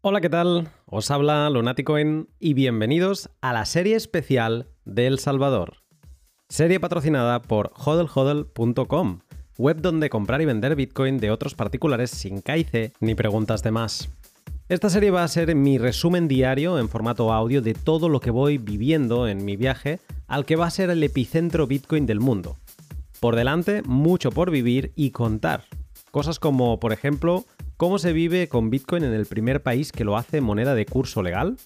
Hola, ¿qué tal? Os habla Lunaticoin y bienvenidos a la serie especial de El Salvador. Serie patrocinada por hodlhodl.com, web donde comprar y vender Bitcoin de otros particulares sin caice ni preguntas de más. Esta serie va a ser mi resumen diario en formato audio de todo lo que voy viviendo en mi viaje al que va a ser el epicentro Bitcoin del mundo. Por delante, mucho por vivir y contar. Cosas como, por ejemplo, cómo se vive con Bitcoin en el primer país que lo hace moneda de curso legal,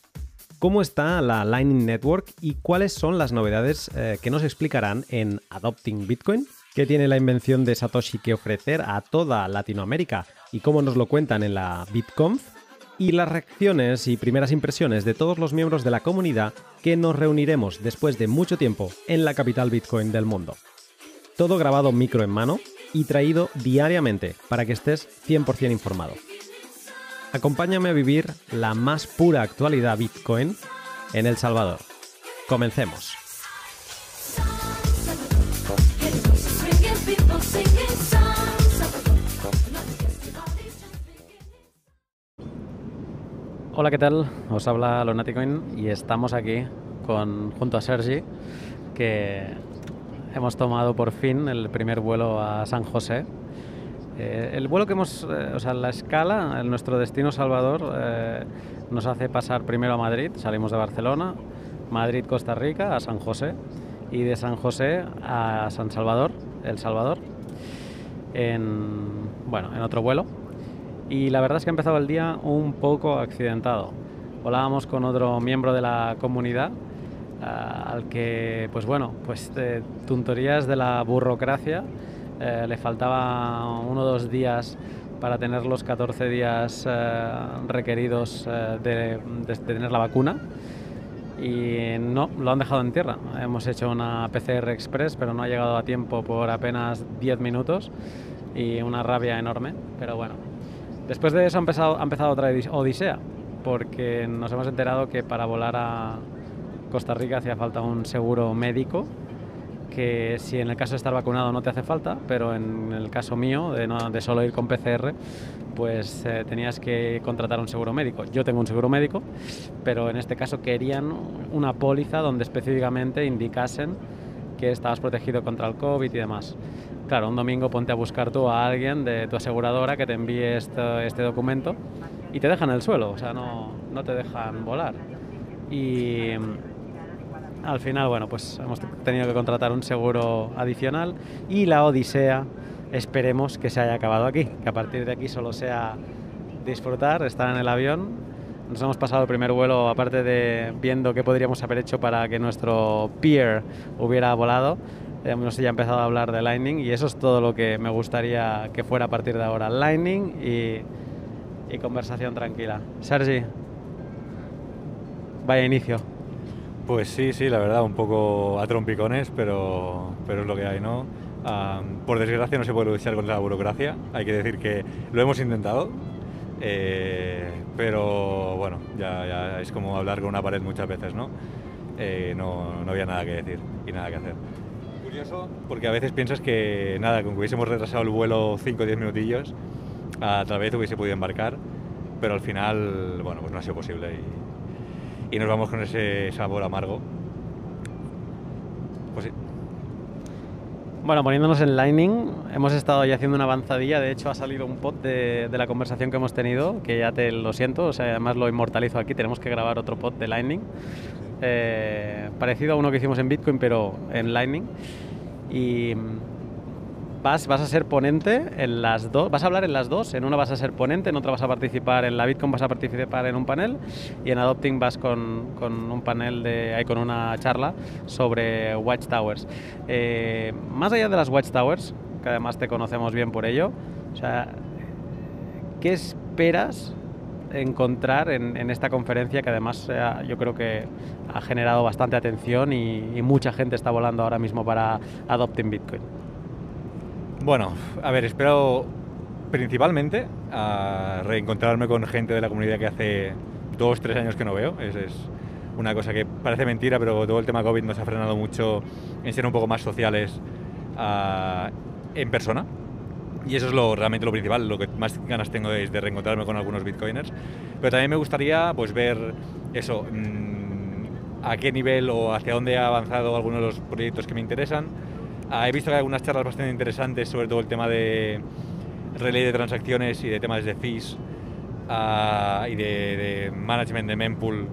cómo está la Lightning Network y cuáles son las novedades eh, que nos explicarán en Adopting Bitcoin, qué tiene la invención de Satoshi que ofrecer a toda Latinoamérica y cómo nos lo cuentan en la BitConf, y las reacciones y primeras impresiones de todos los miembros de la comunidad que nos reuniremos después de mucho tiempo en la capital Bitcoin del mundo. Todo grabado micro en mano y traído diariamente para que estés 100% informado. Acompáñame a vivir la más pura actualidad Bitcoin en El Salvador. Comencemos. Hola, ¿qué tal? Os habla Lonaticoin y estamos aquí con, junto a Sergi, que hemos tomado por fin el primer vuelo a San José. Eh, el vuelo que hemos, eh, o sea, la escala, nuestro destino Salvador, eh, nos hace pasar primero a Madrid, salimos de Barcelona, Madrid, Costa Rica, a San José, y de San José a San Salvador, El Salvador, en, bueno, en otro vuelo y la verdad es que ha empezado el día un poco accidentado. Volábamos con otro miembro de la comunidad al que, pues bueno, pues de tonterías de la burocracia eh, le faltaba uno o dos días para tener los 14 días eh, requeridos eh, de, de, tener la vacuna y no, lo han dejado en tierra. Hemos hecho una PCR Express, pero no ha llegado a tiempo por apenas 10 minutos y una rabia enorme, pero bueno, Después de eso ha empezado, ha empezado otra odisea, porque nos hemos enterado que para volar a Costa Rica hacía falta un seguro médico, que si en el caso de estar vacunado no te hace falta, pero en el caso mío, de, solo ir con PCR, pues eh, tenías que contratar un seguro médico. Yo tengo un seguro médico, pero en este caso querían una póliza donde específicamente indicasen que estabas protegido contra el COVID y demás. Claro, un domingo ponte a buscar tú a alguien de tu aseguradora que te envíe este, este documento y te dejan el suelo, o sea, no, no te dejan volar. Y al final, bueno, pues hemos tenido que contratar un seguro adicional y la odisea esperemos que se haya acabado aquí, que a partir de aquí solo sea disfrutar, estar en el avión nos hemos pasado el primer vuelo, aparte de viendo qué podríamos haber hecho para que nuestro peer hubiera volado, hemos ya empezado a hablar de Lightning y eso es todo lo que me gustaría que fuera a partir de ahora. Lightning y, y conversación tranquila. Sergi, vaya inicio. Pues sí, sí, la verdad, un poco a trompicones, pero, pero es lo que hay, ¿no? Por desgracia no se puede luchar contra la burocracia, hay que decir que lo hemos intentado, eh, pero bueno, ya, ya, es como hablar con una pared muchas veces, ¿no? Eh, ¿no? No había nada que decir y nada que hacer. Curioso, porque a veces piensas que nada, con que hubiésemos retrasado el vuelo 5 o 10 minutillos, a tal vez hubiese podido embarcar, pero al final, bueno, pues no ha sido posible y, y nos vamos con ese sabor amargo. Pues sí. Bueno, poniéndonos en Lightning, hemos estado ya haciendo una avanzadilla. De hecho, ha salido un pod de, la conversación que hemos tenido, que ya te lo siento, o sea, además lo inmortalizo aquí. Tenemos que grabar otro pod de Lightning, eh, parecido a uno que hicimos en Bitcoin, pero en Lightning. Y vas, vas a ser ponente en las dos, vas a hablar en las dos. En una vas a ser ponente, en otra vas a participar en la Bitcoin, vas a participar en un panel y en Adopting vas con, con un panel de, ahí con una charla sobre Watchtowers. Eh, más allá de las Watchtowers, que además te conocemos bien por ello, ¿qué esperas encontrar en, en, esta conferencia que además eh, yo creo que ha generado bastante atención y, y, mucha gente está volando ahora mismo para Adopting Bitcoin? Bueno, a ver, espero principalmente a reencontrarme con gente de la comunidad que hace dos, tres años que no veo. Es, es, una cosa que parece mentira, pero todo el tema COVID nos ha frenado mucho en ser un poco más sociales uh, en persona. Y eso es lo, realmente lo principal, lo que más ganas tengo es de reencontrarme con algunos bitcoiners. Pero también me gustaría pues, ver eso, mm, a qué nivel o hacia dónde ha avanzado algunos de los proyectos que me interesan. Ah, he visto que hay algunas charlas bastante interesantes sobre todo el tema de relay de transacciones y de temas de fees ah, y de, management de mempool,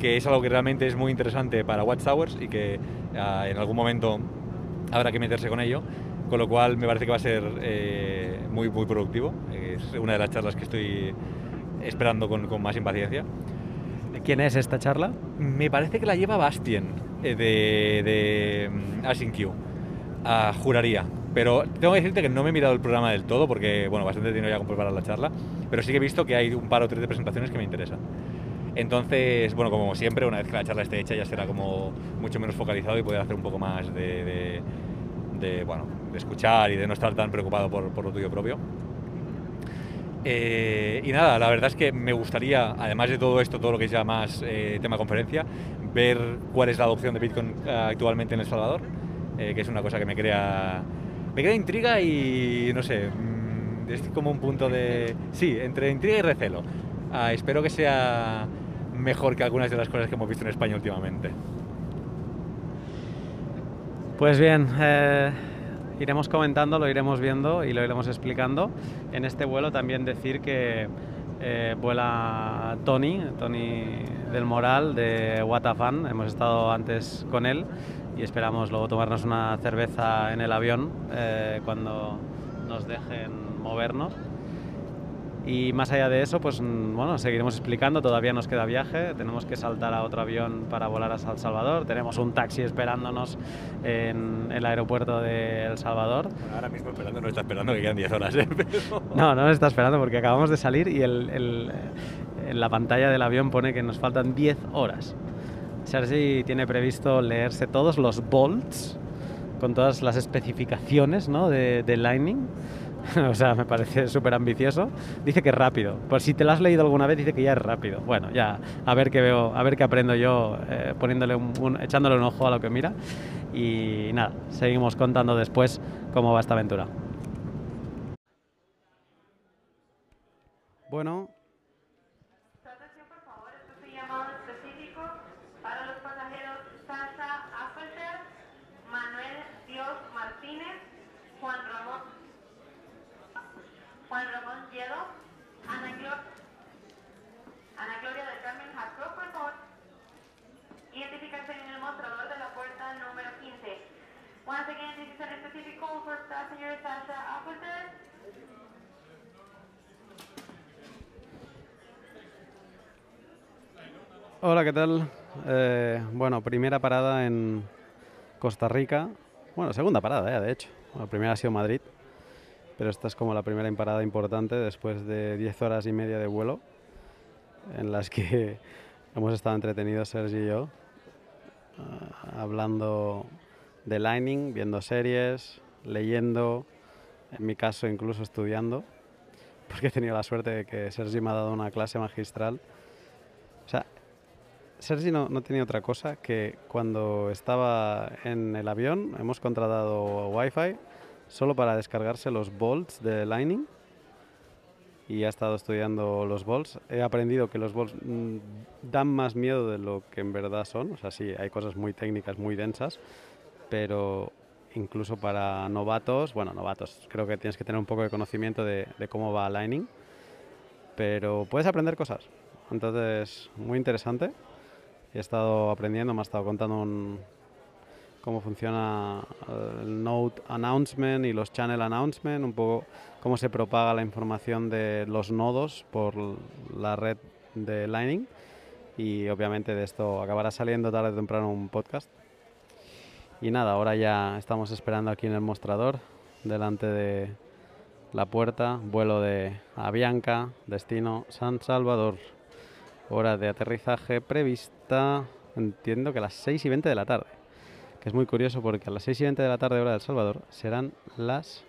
que es algo que realmente es muy interesante para Watchtowers y que ah, en algún momento habrá que meterse con ello con lo cual me parece que va a ser eh, muy, muy productivo. Es una de las charlas que estoy esperando con, con más impaciencia. ¿Quién es esta charla? Me parece que la lleva Bastien eh, de, de mm, AsyncQ. Juraría. Pero tengo que decirte que no me he mirado el programa del todo porque, bueno, bastante tiempo ya con preparar la charla, pero sí que he visto que hay un par o tres de presentaciones que me interesan. Entonces, bueno, como siempre, una vez que la charla esté hecha ya será como mucho menos focalizado y poder hacer un poco más de de, bueno, de escuchar y de no estar tan preocupado por, por lo tuyo propio. Eh, y nada, la verdad es que me gustaría, además de todo esto, todo lo que es ya más eh, tema conferencia, ver cuál es la adopción de Bitcoin eh, actualmente en El Salvador, que es una cosa que me crea, me crea intriga y no sé, mm, es como un punto de, sí, entre intriga y recelo. Ah, espero que sea mejor que algunas de las cosas que hemos visto en España últimamente. Pues bien, eh, iremos comentando, lo iremos viendo y lo iremos explicando. En este vuelo también decir que eh, vuela Tony, Tony del Moral de Watafan. Hemos estado antes con él y esperamos luego tomarnos una cerveza en el avión eh, cuando nos dejen movernos. Y más allá de eso, pues mm, bueno, seguiremos explicando, todavía nos queda viaje, tenemos que saltar a otro avión para volar a El Salvador, tenemos un taxi esperándonos en el aeropuerto de El Salvador. ahora mismo esperando, no está esperando que quedan 10 horas, ¿eh? No, no está esperando porque acabamos de salir y el, el, en la pantalla del avión pone que nos faltan 10 horas. Sergi tiene previsto leerse todos los bolts con todas las especificaciones ¿no? de, de Lightning o sea, me parece súper ambicioso. Dice que es rápido. Por si te lo has leído alguna vez, dice que ya es rápido. Bueno, ya a ver qué veo, a ver qué aprendo yo eh, poniéndole un, echándole un ojo a lo que mira. Y nada, seguimos contando después cómo va esta aventura. Bueno, Hola, ¿qué tal? Eh, bueno, primera parada en Costa Rica. Bueno, segunda parada, ya, de hecho. La primera ha sido Madrid, pero esta es como la primera parada importante después de 10 horas y media de vuelo, en las que hemos estado entretenidos Sergi y yo, uh, hablando de Lightning, viendo series, leyendo, en mi caso incluso estudiando, porque he tenido la suerte de que Sergi me ha dado una clase magistral. O sea, Sergi no, no, tenía otra cosa que cuando estaba en el avión hemos contratado Wi-Fi solo para descargarse los bolts de Lightning y ha estado estudiando los bolts. He aprendido que los bolts mm, dan más miedo de lo que en verdad son. O sea, sí, hay cosas muy técnicas, muy densas, pero incluso para novatos, bueno, novatos, creo que tienes que tener un poco de conocimiento de, cómo va Lightning, pero puedes aprender cosas. Entonces, muy interesante he estado aprendiendo, me ha estado contando cómo funciona el Node Announcement y los Channel Announcement, un poco cómo se propaga la información de los nodos por la red de Lightning y obviamente de esto acabará saliendo tarde o temprano un podcast. Y nada, ahora ya estamos esperando aquí en el mostrador, delante de la puerta, vuelo de Avianca, destino San Salvador. Hora de aterrizaje prevista, entiendo que a las 6 y 20 de la tarde. Que es muy curioso porque a las 6 y 20 de la tarde, hora del Salvador, serán las.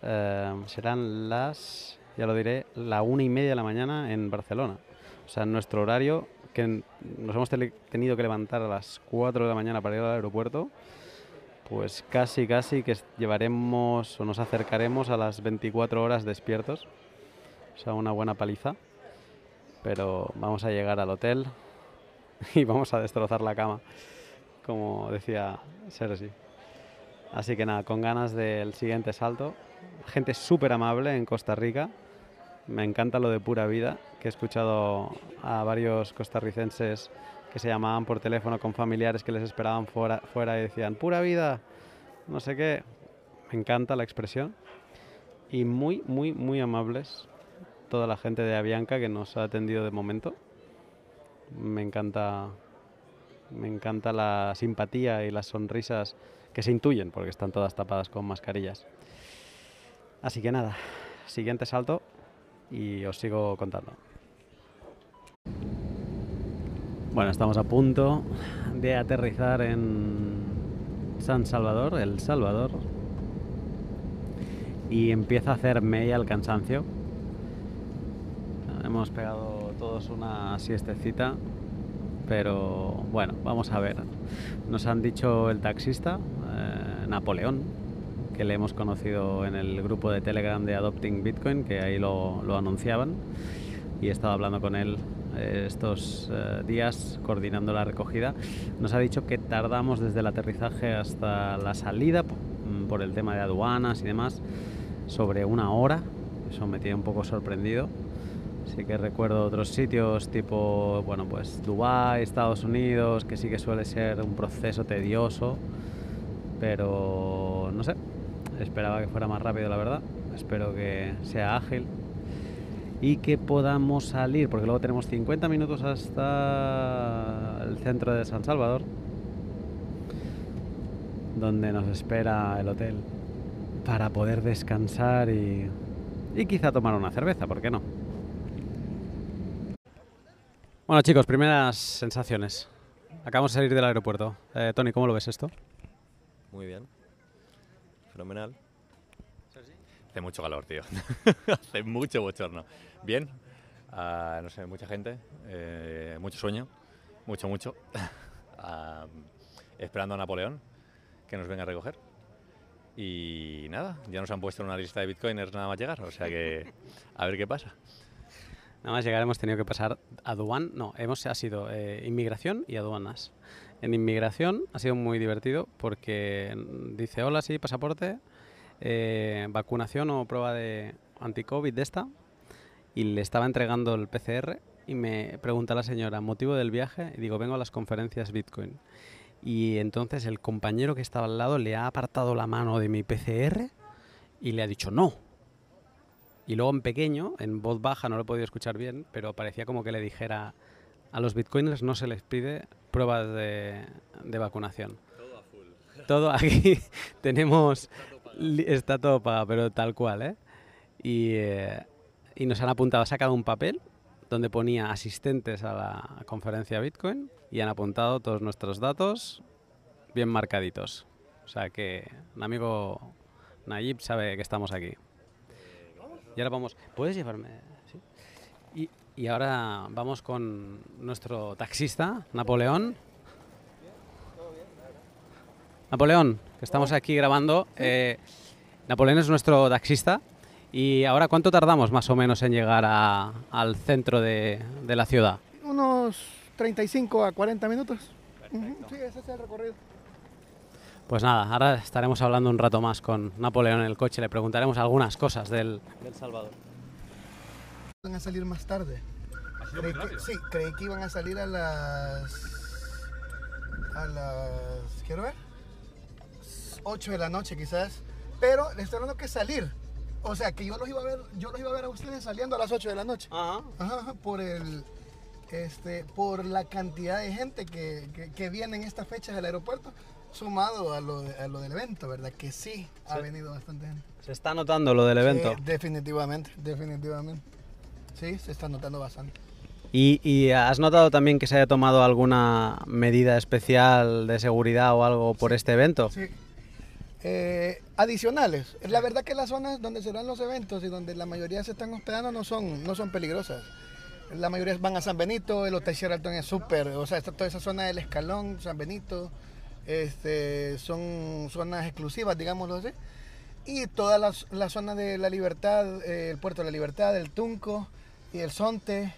Eh, serán las. Ya lo diré, la una y media de la mañana en Barcelona. O sea, nuestro horario, nos hemos tenido que levantar a las 4 de la mañana para ir al aeropuerto, pues casi, casi que llevaremos o nos acercaremos a las 24 horas despiertos. O sea, una buena paliza. Pero vamos a llegar al hotel y vamos a destrozar la cama, como decía Sergi. Así que nada, con ganas del siguiente salto. Gente súper amable en Costa Rica. Me encanta lo de pura vida, que he escuchado a varios costarricenses que se llamaban por teléfono con familiares que les esperaban fuera, fuera y decían, pura vida, no sé qué. Me encanta la expresión. Y muy, muy, muy amables toda la gente de Avianca que nos ha atendido de momento. Me encanta, me encanta la simpatía y las sonrisas que se intuyen porque están todas tapadas con mascarillas. Así que nada, siguiente salto y os sigo contando. Bueno, estamos a punto de aterrizar en San Salvador, El Salvador, y empieza a hacer media el cansancio. Hemos pegado todos una siestecita, pero bueno, vamos a ver. Nos han dicho el taxista, eh, Napoleón, que le hemos conocido en el grupo de Telegram de Adopting Bitcoin, que ahí lo, lo anunciaban, y he estado hablando con él estos eh, días coordinando la recogida. Nos ha dicho que tardamos desde el aterrizaje hasta la salida mm, por el tema de aduanas y demás sobre una hora. Eso me tiene un poco sorprendido. Sí que recuerdo otros sitios tipo, bueno, pues Dubái, Estados Unidos, que sí que suele ser un proceso tedioso, pero no sé, esperaba que fuera más rápido la verdad. Espero que sea ágil y que podamos salir, porque luego tenemos 50 minutos hasta el centro de San Salvador, donde nos espera el hotel para poder descansar y, y quizá tomar una cerveza, ¿por qué no? Bueno chicos, primeras sensaciones. Acabamos de salir del aeropuerto. Eh, Tony, ¿cómo lo ves esto? Muy bien. Fenomenal. Hace mucho calor, tío. Hace mucho bochorno. Bien, uh, no sé, mucha gente, eh, mucho sueño, mucho, mucho. uh, esperando a Napoleón que nos venga a recoger. Y nada, ya nos han puesto en una lista de bitcoiners nada más llegar, o sea que a ver qué pasa. Nada más llegar hemos tenido que pasar aduan, no, hemos ha sido eh, inmigración y aduanas. En inmigración ha sido muy divertido porque dice hola sí pasaporte, eh, vacunación o prueba de anti-COVID de esta y le estaba entregando el PCR y me pregunta la señora, motivo del viaje, y digo, vengo a las conferencias Bitcoin. Y entonces el compañero que estaba al lado le ha apartado la mano de mi PCR y le ha dicho no. Y luego en pequeño, en voz baja, no lo he podido escuchar bien, pero parecía como que le dijera, a los bitcoiners no se les pide pruebas de, de vacunación. Todo a full. Todo aquí tenemos está todo pero tal cual, ¿eh? Y, eh, y nos han apuntado, ha sacado un papel donde ponía asistentes a la conferencia Bitcoin y han apuntado todos nuestros datos bien marcaditos. O sea que un amigo Nayib sabe que estamos aquí. Y ahora vamos, ¿puedes llevarme? ¿Sí? Y, y ahora vamos con nuestro taxista, Napoleón. Napoleón, que estamos aquí grabando. Eh, Napoleón es nuestro taxista. ¿Y ahora cuánto tardamos más o menos en llegar a, al centro de, de, la ciudad? Unos 35 a 40 minutos. -huh. Sí, ese es el recorrido. Pues nada, ahora estaremos hablando un rato más con Napoleón en el coche. Le preguntaremos algunas cosas del, del Salvador. Van a salir más tarde. Creí que, sí, creí que iban a salir a las. a las. quiero ver. 8 de la noche quizás. Pero les estoy hablando que salir. O sea, que yo los iba a ver, yo los iba a ver a ustedes saliendo a las 8 de la noche. Ajá. Ajá, por el este por la cantidad de gente que, que, que viene en estas fechas del aeropuerto, sumado a lo, de, a lo del evento, ¿verdad? Que sí, ha venido bastante gente. ¿Se está notando lo del evento? Sí, definitivamente, definitivamente. Sí, se está notando bastante. ¿Y, ¿Y, has notado también que se haya tomado alguna medida especial de seguridad o algo por sí, este evento? Sí, eh, adicionales. La verdad que las zonas donde se dan los eventos y donde la mayoría se están hospedando no son, no son peligrosas. La mayoría van a San Benito, el Hotel Sheraton es súper, o sea, está toda esa zona del Escalón, San Benito, Este, son zonas exclusivas, digámoslo así. Y toda la, la zona de la Libertad, eh, el Puerto de la Libertad, el Tunco y el Sonte,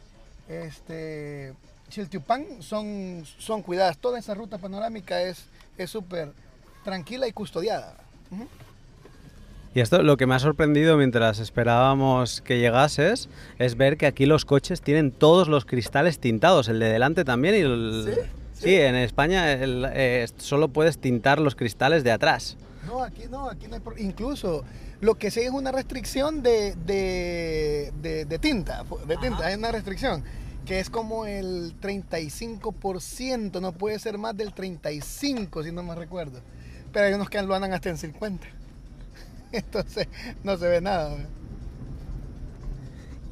este, Chiltiupán son, son cuidadas. Toda esa ruta panorámica es súper tranquila y custodiada. Y esto lo que me ha sorprendido mientras esperábamos que llegases es ver que aquí los coches tienen todos los cristales tintados, el de delante también y el... ¿Sí? Sí, en España el- eh, solo puedes tintar los cristales de atrás. No, aquí no, aquí no hay Incluso lo que sí es una restricción de, de, de- de tinta, de tinta, hay una restricción que es como el 35%, no puede ser más del 35% si no me recuerdo. Pero hay unos que lo andan hasta en 50%. Entonces no se ve nada.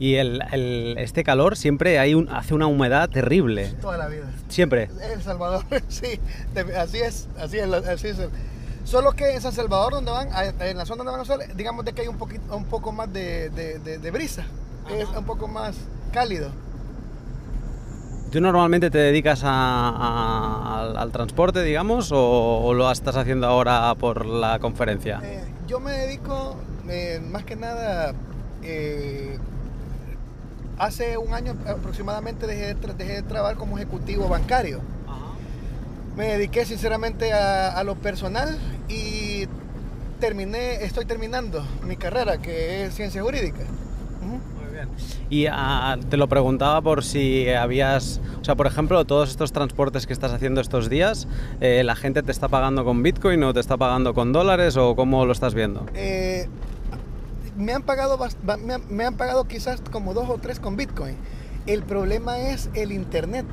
Y el, el- este calor siempre hay un, hace una humedad terrible. Toda la vida. Siempre. El Salvador, sí, así es, así es, así es. Solo que en San Salvador, donde van, en la zona donde van a hacer, digamos de que hay un poquito, un poco más de, de- de- de brisa, es un poco más cálido. ¿Tú normalmente te dedicas a- a- al, al transporte, digamos, o, o lo estás haciendo ahora por la conferencia? Eh, yo me dedico eh, más que nada, eh, hace un año aproximadamente dejé, de tra- dejé de trabajar como ejecutivo bancario. Me dediqué sinceramente a, a lo personal y terminé, estoy terminando mi carrera que es ciencia jurídica. Y ah, te lo preguntaba por si habías, o sea, por ejemplo, todos estos transportes que estás haciendo estos días, eh, ¿la gente te está pagando con Bitcoin o te está pagando con dólares o cómo lo estás viendo? Eh, me han pagado me han, me han pagado quizás como dos o tres con Bitcoin. El problema es el internet.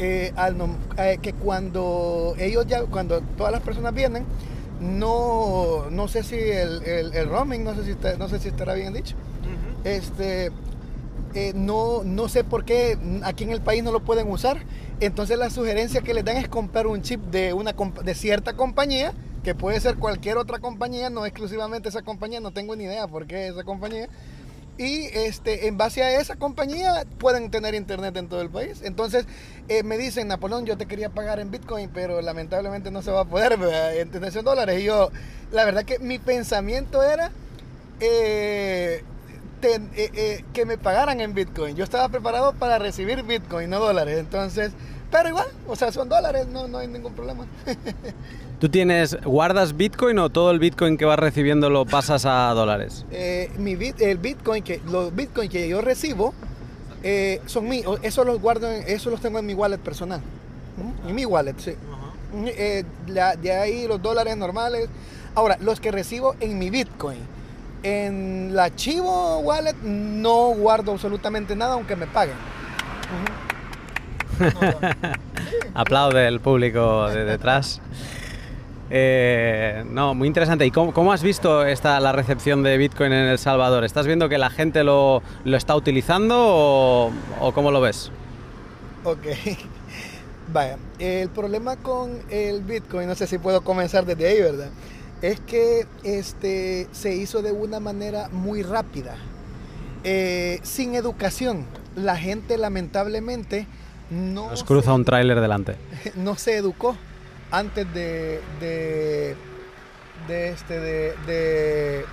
Eh, al eh, que cuando ellos ya, cuando todas las personas vienen, no, no sé si el, el- el roaming, no sé si está- no sé si estará bien dicho. Este, eh, no, no sé por qué aquí en el país no lo pueden usar. Entonces la sugerencia que les dan es comprar un chip de, una, de cierta compañía, que puede ser cualquier otra compañía, no exclusivamente esa compañía, no tengo ni idea por qué esa compañía. Y este, en base a esa compañía pueden tener internet en todo el país. Entonces eh, me dicen, Napoleón, yo te quería pagar en Bitcoin, pero lamentablemente no se va a poder, ¿verdad? en dólares. Y yo, la verdad que mi pensamiento era... eh, ten- eh, eh, que me pagaran en Bitcoin. Yo estaba preparado para recibir Bitcoin, no dólares. Entonces, pero igual, o sea, son dólares, no, no hay ningún problema. ¿Tú tienes, guardas Bitcoin o todo el Bitcoin que vas recibiendo lo pasas a dólares? Eh, mi bit, el Bitcoin que, los Bitcoin que yo recibo eh, son míos. Eso los guardo, en- eso los tengo en mi wallet personal. ¿Mm? En mi wallet, sí. Mm, eh, la- de ahí los dólares normales. Ahora, los que recibo en mi Bitcoin. En la Chivo Wallet no guardo absolutamente nada aunque me paguen. Aplaude el público de detrás. Eh, no, muy interesante. ¿Y cómo, cómo has visto esta, la recepción de Bitcoin en El Salvador? ¿Estás viendo que la gente lo, lo está utilizando o, o cómo lo ves? Ok. Vaya, el problema con el Bitcoin, no sé si puedo comenzar desde ahí, ¿verdad? Es que este, se hizo de una manera muy rápida, eh, sin educación. La gente lamentablemente no, Nos cruza se, un tráiler delante. no se educó antes de, de, de este, de, de,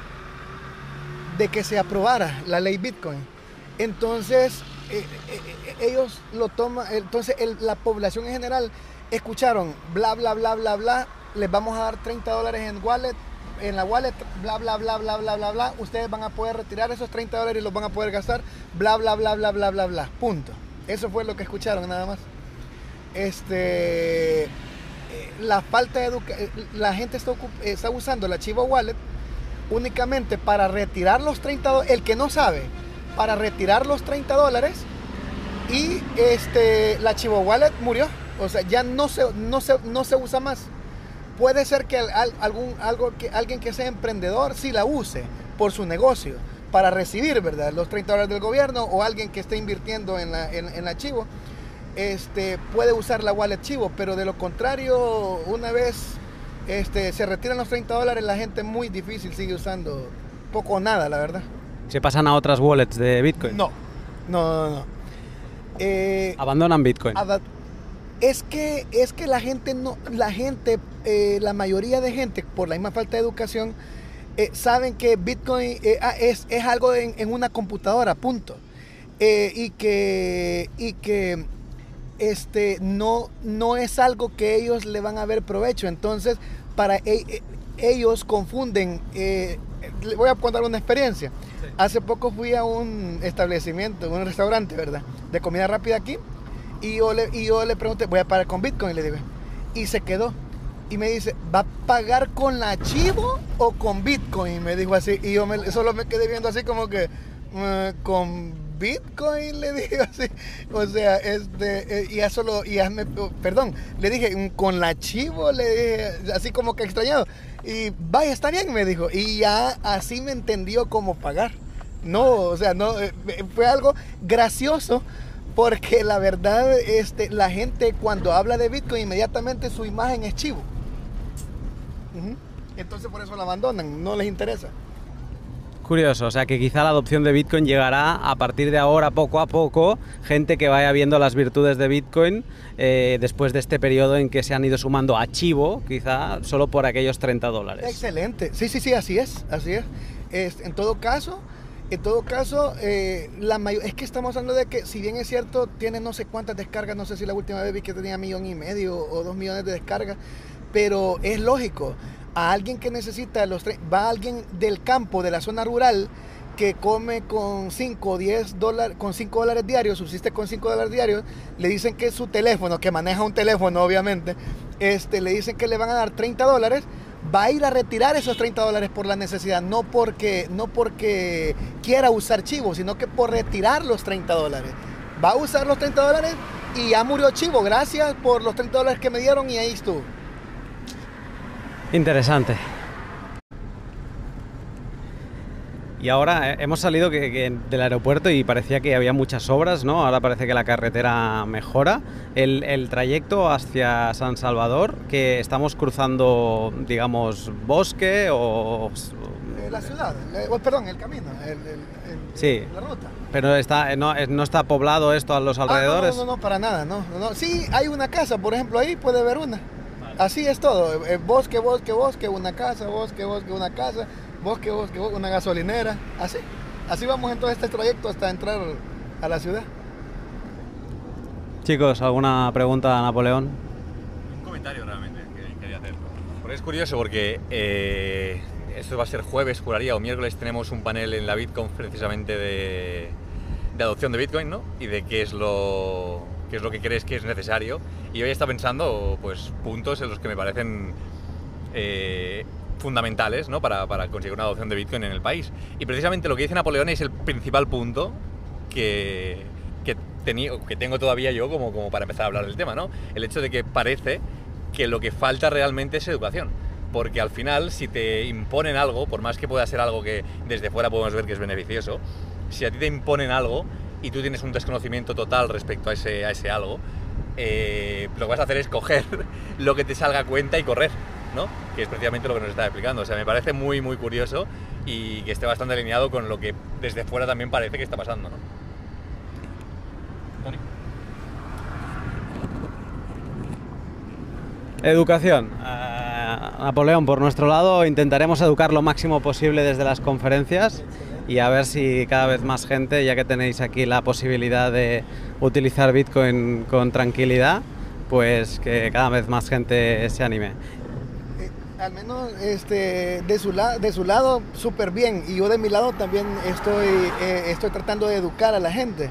de que se aprobara la ley Bitcoin. Entonces, eh, eh, ellos lo toman, entonces el- la población en general escucharon bla, bla, bla, bla, bla, les vamos a dar 30 dólares en wallet, en la wallet, bla, bla, bla, bla, bla, bla, bla, ustedes van a poder retirar esos 30 dólares y los van a poder gastar, bla, bla, bla, bla, bla, bla, bla, punto. Eso fue lo que escucharon nada más. Este, eh, la falta de educación, la gente está, está usando la Chivo Wallet únicamente para retirar los 30 dólares, el que no sabe, para retirar los 30 dólares y este, la Chivo Wallet murió. O sea, ya no se, no se, no se usa más. Puede ser que al- al- algún, algo que, alguien que sea emprendedor sí la use por su negocio para recibir ¿verdad? los 30 dólares del gobierno o alguien que esté invirtiendo en la, en, en la Chivo este, puede usar la wallet Chivo, pero de lo contrario, una vez este, se retiran los 30 dólares, la gente muy difícil sigue usando poco o nada, la verdad. ¿Se pasan a otras wallets de Bitcoin? No, no, no, no. Eh, Abandonan Bitcoin. Es que, es que la gente, no, la gente, eh, la mayoría de gente, por la misma falta de educación, eh, saben que Bitcoin eh, ah, es, es, algo en, en, una computadora, punto. y que, y que este, no, no es algo que ellos le van a ver provecho. Entonces, para e, ellos confunden. le voy a contar una experiencia. Sí. Hace poco fui a un establecimiento, un restaurante, ¿verdad? De comida rápida aquí. Y yo le, y yo le pregunté, voy a pagar con Bitcoin, le digo. Y se quedó. Y me dice, ¿va a pagar con la Chivo o con Bitcoin? Me dijo así. Y yo solo me quedé viendo así como que, uh, con Bitcoin, le dije así. O sea, este, eh, y eso lo, y hazme, perdón, le dije, con la Chivo, le dije, así como que extrañado. Y vaya, está bien, me dijo. Y ya así me entendió cómo pagar. No, o sea, no, eh, fue algo gracioso porque la verdad, este, la gente cuando habla de Bitcoin, inmediatamente su imagen es chivo. Uh -huh. Entonces por eso la abandonan, no les interesa. Curioso, o sea que quizá la adopción de Bitcoin llegará a partir de ahora, poco a poco, gente que vaya viendo las virtudes de Bitcoin eh, después de este periodo en que se han ido sumando a Chivo, quizá solo por aquellos 30 dólares. Excelente, sí, sí, sí, así es, así es. es en todo caso, en todo caso, eh, la es que estamos hablando de que, si bien es cierto, tiene no sé cuántas descargas, no sé si la última vez vi que tenía millón y medio o dos millones de descargas, pero es lógico. A alguien que necesita los va a alguien del campo, de la zona rural, que come con 5 o 10 dólares, con 5 dólares diarios, subsiste con 5 dólares diarios, le dicen que su teléfono, que maneja un teléfono obviamente, este, le dicen que le van a dar 30 dólares, va a ir a retirar esos 30 dólares por la necesidad, no porque, no porque quiera usar Chivo, sino que por retirar los 30 dólares. Va a usar los 30 dólares y ya murió Chivo. Gracias por los 30 dólares que me dieron y ahí estuvo. Interesante. Y ahora eh, hemos salido que, que del aeropuerto y parecía que había muchas obras, ¿no? Ahora parece que la carretera mejora. El, el trayecto hacia San Salvador, que estamos cruzando, digamos, bosque o... Eh, la ciudad, eh, perdón, el camino, el, el, sí, la ruta. Pero está, no, no, está poblado esto a los alrededores. Ah, no, no, no, para nada, no, no. Sí, hay una casa, por ejemplo, ahí puede haber una. Así es todo, bosque, bosque, bosque, una casa, bosque, bosque, una casa bosque, bosque, bosque, una gasolinera, así. Así vamos en todo este trayecto hasta entrar a la ciudad. Chicos, ¿alguna pregunta a Napoleón? Un comentario realmente que quería hacer. Porque es curioso porque eh, esto va a ser jueves, juraría, o miércoles tenemos un panel en la Bitcoin precisamente de, de adopción de Bitcoin, ¿no? Y de qué es lo qué es lo que crees que es necesario. Y hoy está pensando pues puntos en los que me parecen eh, fundamentales ¿no? para, para, conseguir una adopción de Bitcoin en el país. Y precisamente lo que dice Napoleón es el principal punto que, que, que tengo todavía yo como, como para empezar a hablar del tema, ¿no? El hecho de que parece que lo que falta realmente es educación. Porque al final, si te imponen algo, por más que pueda ser algo que desde fuera podemos ver que es beneficioso, si a ti te imponen algo y tú tienes un desconocimiento total respecto a ese, a ese algo, eh, lo que vas a hacer es coger lo que te salga a cuenta y correr. ¿No? que es precisamente lo que nos está explicando. O sea, me parece muy, muy curioso y que esté bastante alineado con lo que desde fuera también parece que está pasando. ¿no? Tony. Educación. Uh, Napoleón, por nuestro lado, intentaremos educar lo máximo posible desde las conferencias y a ver si cada vez más gente, ya que tenéis aquí la posibilidad de utilizar Bitcoin con tranquilidad, pues que cada vez más gente se anime al menos este, de, su la, de su lado súper bien y yo de mi lado también estoy, eh, estoy tratando de educar a la gente.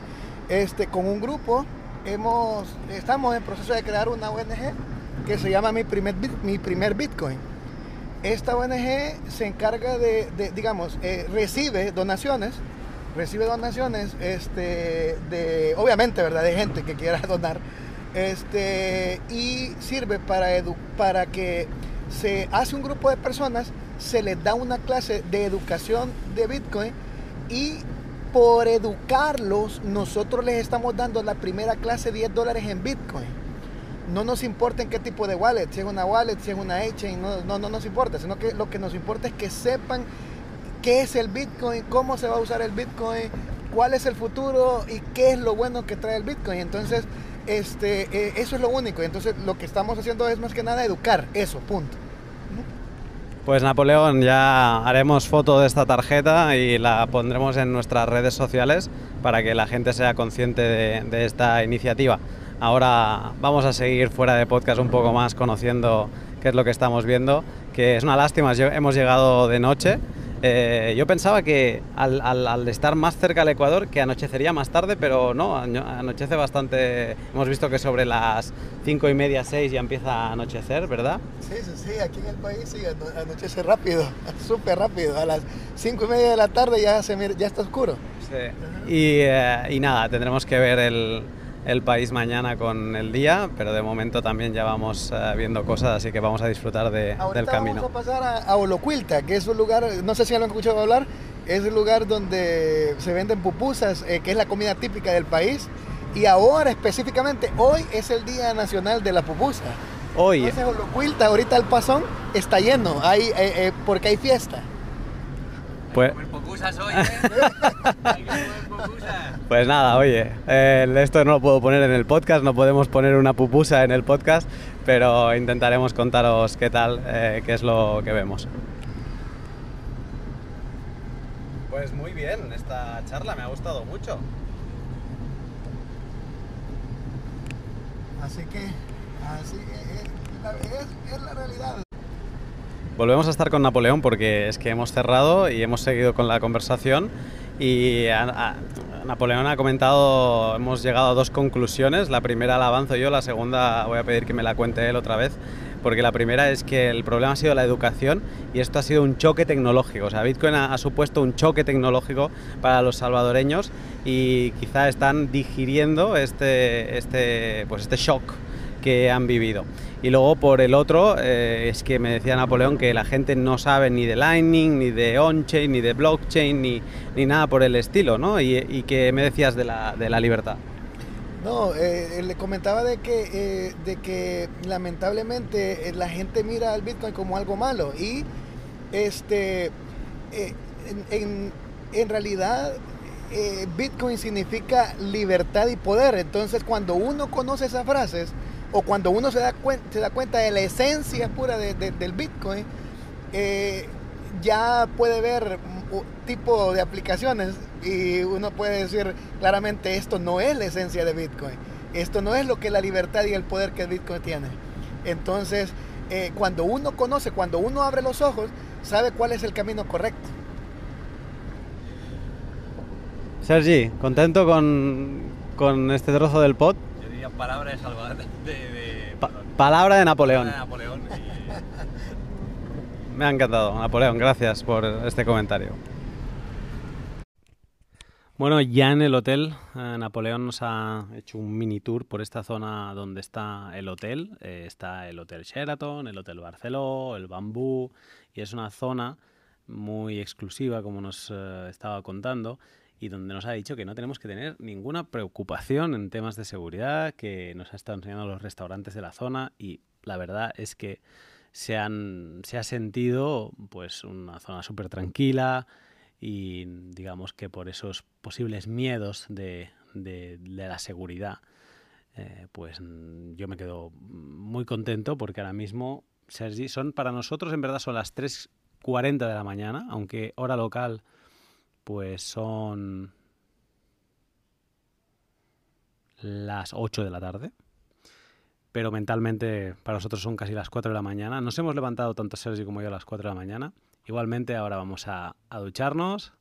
Este, con un grupo hemos, estamos en proceso de crear una ONG que se llama Mi Primer, Mi Primer Bitcoin. Esta ONG se encarga de, digamos, eh, recibe donaciones, recibe donaciones, este, de, obviamente, ¿verdad? De gente que quiera donar, este, y sirve para, edu para que se hace un grupo de personas, se les da una clase de educación de Bitcoin y por educarlos nosotros les estamos dando la primera clase 10 dólares en Bitcoin. No nos importa en qué tipo de wallet, si es una wallet, si es una chain, no, no, no nos importa, sino que lo que nos importa es que sepan qué es el Bitcoin, cómo se va a usar el Bitcoin, cuál es el futuro y qué es lo bueno que trae el Bitcoin. Entonces, este, eh, eso es lo único. Entonces, lo que estamos haciendo es más que nada educar, eso, punto. Pues Napoleón, ya haremos foto de esta tarjeta y la pondremos en nuestras redes sociales para que la gente sea consciente de, esta iniciativa. Ahora vamos a seguir fuera de podcast un poco más conociendo qué es lo que estamos viendo, que es una lástima, hemos llegado de noche eh, yo pensaba que al, estar más cerca del Ecuador, que anochecería más tarde, pero no, anochece bastante. Hemos visto que sobre las cinco y media, seis ya empieza a anochecer, ¿verdad? Sí, sí, sí, aquí en el país sí, anochece rápido, súper rápido. A las cinco y media de la tarde ya, se, ya está oscuro. Sí. Y, eh, y nada, tendremos que ver el, el país mañana con el día, pero de momento también ya vamos eh, viendo cosas, así que vamos a disfrutar de, del camino. Vamos a pasar a, a, Olocuilta, que es un lugar, no sé si lo han escuchado hablar, es el lugar donde se venden pupusas, eh, que es la comida típica del país. Y ahora específicamente, hoy es el Día Nacional de la Pupusa. Hoy. Entonces Olocuilta, ahorita el pasón está lleno, hay, eh, porque hay fiesta. Pues, pues nada, oye, esto no lo puedo poner en el podcast, no podemos poner una pupusa en el podcast, pero intentaremos contaros qué tal, eh, qué es lo que vemos. Pues muy bien, esta charla me ha gustado mucho. Así que, así es la realidad. Volvemos a estar con Napoleón porque es que hemos cerrado y hemos seguido con la conversación y Napoleón ha comentado, hemos llegado a dos conclusiones, la primera la avanzo yo, la segunda voy a pedir que me la cuente él otra vez, porque la primera es que el problema ha sido la educación y esto ha sido un choque tecnológico, o sea, Bitcoin ha, ha supuesto un choque tecnológico para los salvadoreños y quizá están digiriendo este, este, pues este shock que han vivido. Y luego por el otro, eh, es que me decía Napoleón que la gente no sabe ni de Lightning, ni de on-chain, ni de blockchain, ni, ni nada por el estilo, ¿no? Y, y que me decías de la, de la libertad. No, eh, le comentaba de que, eh, de que lamentablemente la gente mira al Bitcoin como algo malo y este, en, en, realidad Bitcoin significa libertad y poder. Entonces cuando uno conoce esas frases, o cuando uno se da, cuenta, de la esencia pura del Bitcoin, eh, ya puede ver tipo de aplicaciones y uno puede decir claramente esto no es la esencia de Bitcoin, esto no es lo que la libertad y el poder que Bitcoin tiene. Entonces, eh, cuando uno conoce, cuando uno abre los ojos, sabe cuál es el camino correcto. Sergi, ¿contento con, con este trozo del pod? Palabra de Salvador. De, palabra de Napoleón. Me ha encantado, Napoleón. Gracias por este comentario. Bueno, ya en el hotel, eh, Napoleón nos ha hecho un mini tour por esta zona donde está el hotel. Eh, está el Hotel Sheraton, el Hotel Barceló, el Bambú, y es una zona muy exclusiva, como nos eh, estaba contando, y donde nos ha dicho que no tenemos que tener ninguna preocupación en temas de seguridad, que nos ha estado enseñando los restaurantes de la zona y la verdad es que se, han, se ha sentido pues una zona súper tranquila y digamos que por esos posibles miedos de, de, la seguridad eh, pues yo me quedo muy contento porque ahora mismo Sergi, son para nosotros en verdad son las 3.40 de la mañana, aunque hora local pues son las 8 de la tarde. Pero mentalmente para nosotros son casi las 4 de la mañana. Nos hemos levantado tanto Sergio como yo a las 4 de la mañana. Igualmente ahora vamos a, ducharnos,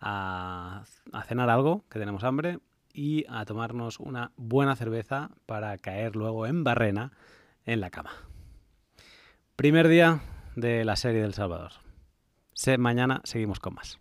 a, a cenar algo, que tenemos hambre, y a tomarnos una buena cerveza para caer luego en barrena en la cama. Primer día de la serie del Salvador. mañana seguimos con más.